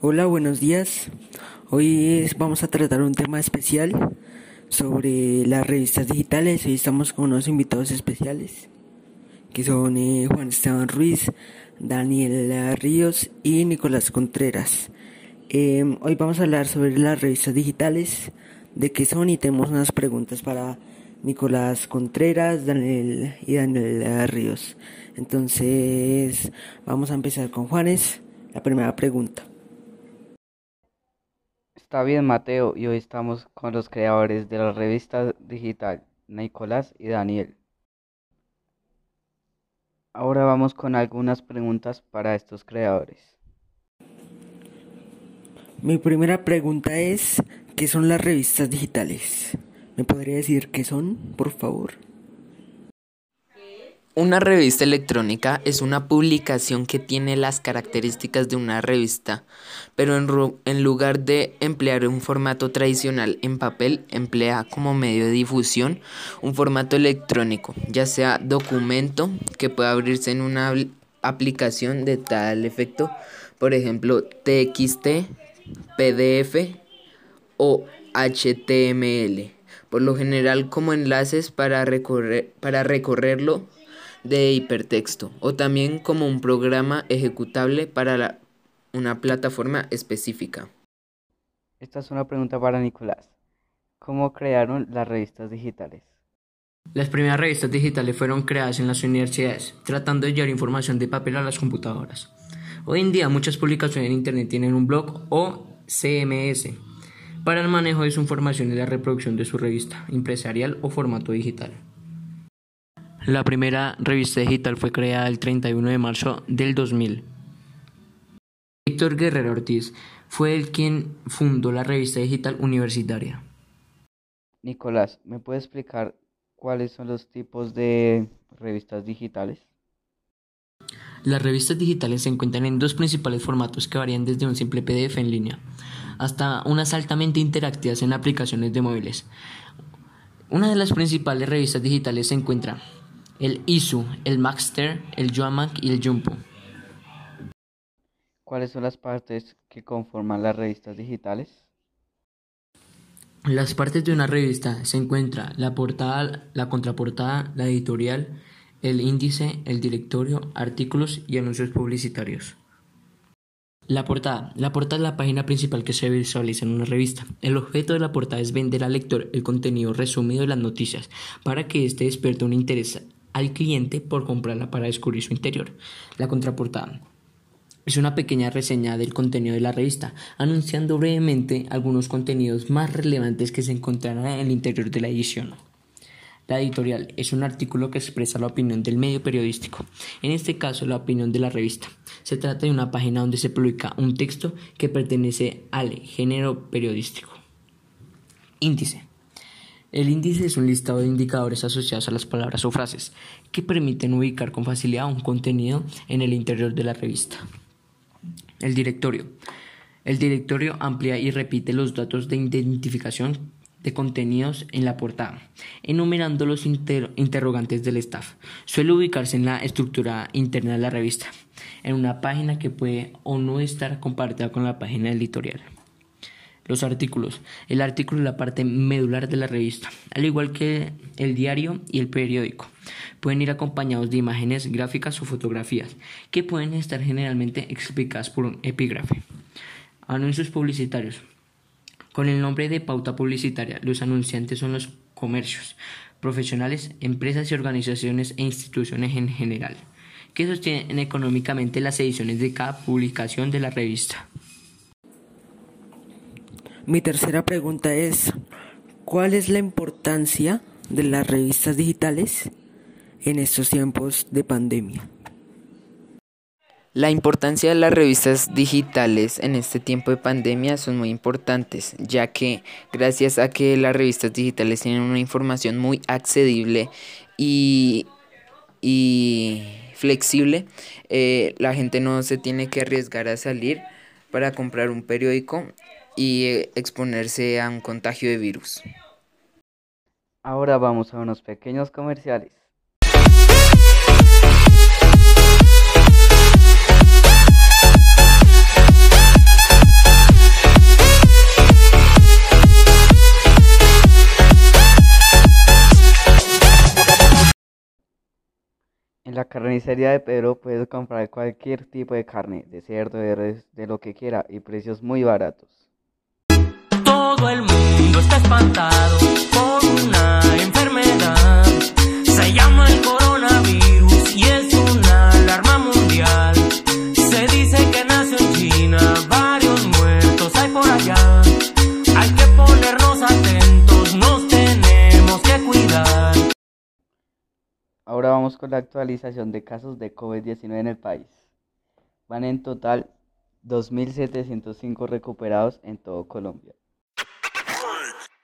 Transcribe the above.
Hola, buenos días. Hoy vamos a tratar un tema especial sobre las revistas digitales. Hoy estamos con unos invitados especiales que son eh, Juan Esteban Ruiz, Daniel Ríos y Nicolás Contreras. Em, hoy vamos a hablar sobre las revistas digitales, de qué son y tenemos unas preguntas para Nicolás Contreras, Daniel y Daniel Ríos. Entonces, vamos a empezar con Juanes. La primera pregunta. Está bien, Mateo, y hoy estamos con los creadores de la revista digital, Nicolás y Daniel. Ahora vamos con algunas preguntas para estos creadores. Mi primera pregunta es, ¿qué son las revistas digitales? ¿Me podría decir qué son, por favor? Una revista electrónica es una publicación que tiene las características de una revista, pero en, lugar de emplear un formato tradicional en papel, emplea como medio de difusión un formato electrónico, ya sea documento que pueda abrirse en una aplicación de tal efecto, por ejemplo TXT, PDF o HTML, por lo general como enlaces para, recorrer, para recorrerlo de hipertexto o también como un programa ejecutable para una plataforma específica. Esta es una pregunta para Nicolás. ¿Cómo crearon las revistas digitales? Las primeras revistas digitales fueron creadas en las universidades, tratando de llevar información de papel a las computadoras. Hoy en día muchas publicaciones en Internet tienen un blog o CMS para el manejo de su información y la reproducción de su revista, empresarial o formato digital. La primera revista digital fue creada el 31 de marzo del 2000. Víctor Guerrero Ortiz fue el quien fundó la revista digital universitaria. Nicolás, ¿me puede explicar cuáles son los tipos de revistas digitales? Las revistas digitales se encuentran en dos principales formatos que varían desde un simple PDF en línea hasta unas altamente interactivas en aplicaciones de móviles. Una de las principales revistas digitales se encuentra el ISU, el Maxter, el Yoamac y el Jumpo. ¿Cuáles son las partes que conforman las revistas digitales? Las partes de una revista se encuentra la portada, la contraportada, la editorial, el índice, el directorio, artículos y anuncios publicitarios. La portada. La portada es la página principal que se visualiza en una revista. El objeto de la portada es vender al lector el contenido resumido de las noticias para que éste despierte un interés al cliente por comprarla para descubrir su interior. La contraportada es una pequeña reseña del contenido de la revista, anunciando brevemente algunos contenidos más relevantes que se encontrarán en el interior de la edición. La editorial es un artículo que expresa la opinión del medio periodístico, en este caso la opinión de la revista. Se trata de una página donde se publica un texto que pertenece al género periodístico. Índice. El índice es un listado de indicadores asociados a las palabras o frases que permiten ubicar con facilidad un contenido en el interior de la revista. El directorio. El directorio amplía y repite los datos de identificación de contenidos en la portada, enumerando los interrogantes del staff. Suele ubicarse en la estructura interna de la revista, en una página que puede o no estar compartida con la página editorial. Los artículos. El artículo es la parte medular de la revista, al igual que el diario y el periódico. Pueden ir acompañados de imágenes gráficas o fotografías, que pueden estar generalmente explicadas por un epígrafe. Anuncios publicitarios. Con el nombre de pauta publicitaria, los anunciantes son los comercios, profesionales, empresas y organizaciones e instituciones en general, que sostienen económicamente las ediciones de cada publicación de la revista. Mi tercera pregunta es, ¿cuál es la importancia de las revistas digitales en estos tiempos de pandemia? La importancia de las revistas digitales en este tiempo de pandemia son muy importantes, ya que gracias a que las revistas digitales tienen una información muy accesible y, flexible, eh, la gente no se tiene que arriesgar a salir para comprar un periódico y exponerse a un contagio de virus. Ahora vamos a unos pequeños comerciales. Carnicería de Pedro puedes comprar cualquier tipo de carne, de cerdo, de res, de lo que quiera, y precios muy baratos. Todo el mundo está espantado por una Ahora vamos con la actualización de casos de COVID-19 en el país. Van en total 2.705 recuperados en todo Colombia.